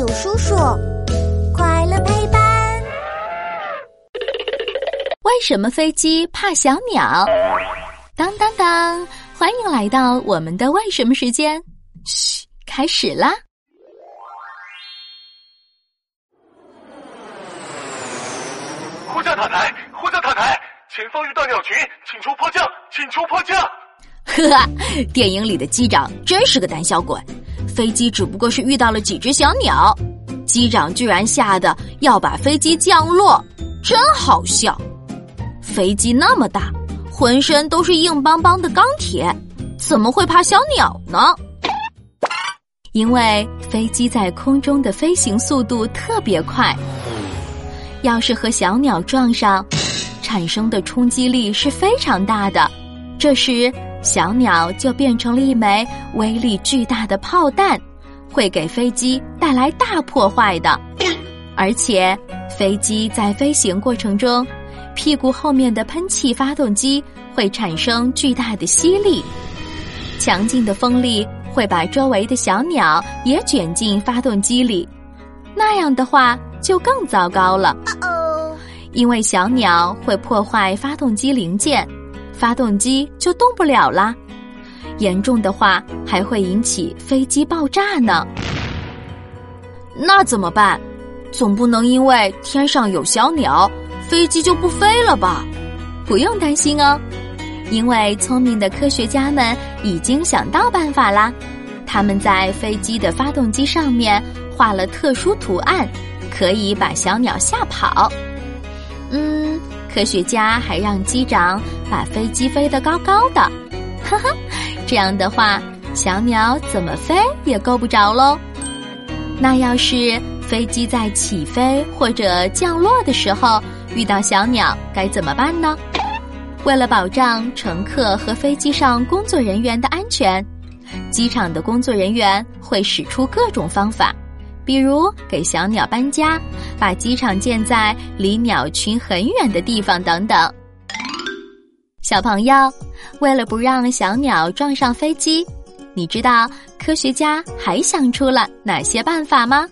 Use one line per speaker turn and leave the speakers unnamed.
有叔叔，快乐陪伴。
为什么飞机怕小鸟？当当当！欢迎来到我们的为什么时间。嘘，开始啦！
呼叫塔台，呼叫塔台，前方遇到鸟群，请求迫降，请求迫降。
呵呵，电影里的机长真是个胆小鬼。飞机只不过是遇到了几只小鸟，机长居然吓得要把飞机降落，真好笑。飞机那么大，浑身都是硬邦邦的钢铁，怎么会怕小鸟呢？因为飞机在空中的飞行速度特别快，要是和小鸟撞上，产生的冲击力是非常大的。这时，小鸟就变成了一枚威力巨大的炮弹，会给飞机带来大破坏的。而且，飞机在飞行过程中，屁股后面的喷气发动机会产生巨大的吸力，强劲的风力会把周围的小鸟也卷进发动机里。那样的话就更糟糕了，因为小鸟会破坏发动机零件。发动机就动不了啦，严重的话还会引起飞机爆炸呢。那怎么办？总不能因为天上有小鸟，飞机就不飞了吧？不用担心哦，因为聪明的科学家们已经想到办法啦。他们在飞机的发动机上面画了特殊图案，可以把小鸟吓跑。嗯。科学家还让机长把飞机飞得高高的，哈哈，这样的话，小鸟怎么飞也够不着喽。那要是飞机在起飞或者降落的时候遇到小鸟，该怎么办呢？为了保障乘客和飞机上工作人员的安全，机场的工作人员会使出各种方法。比如给小鸟搬家，把机场建在离鸟群很远的地方等等。小朋友，为了不让小鸟撞上飞机，你知道科学家还想出了哪些办法吗？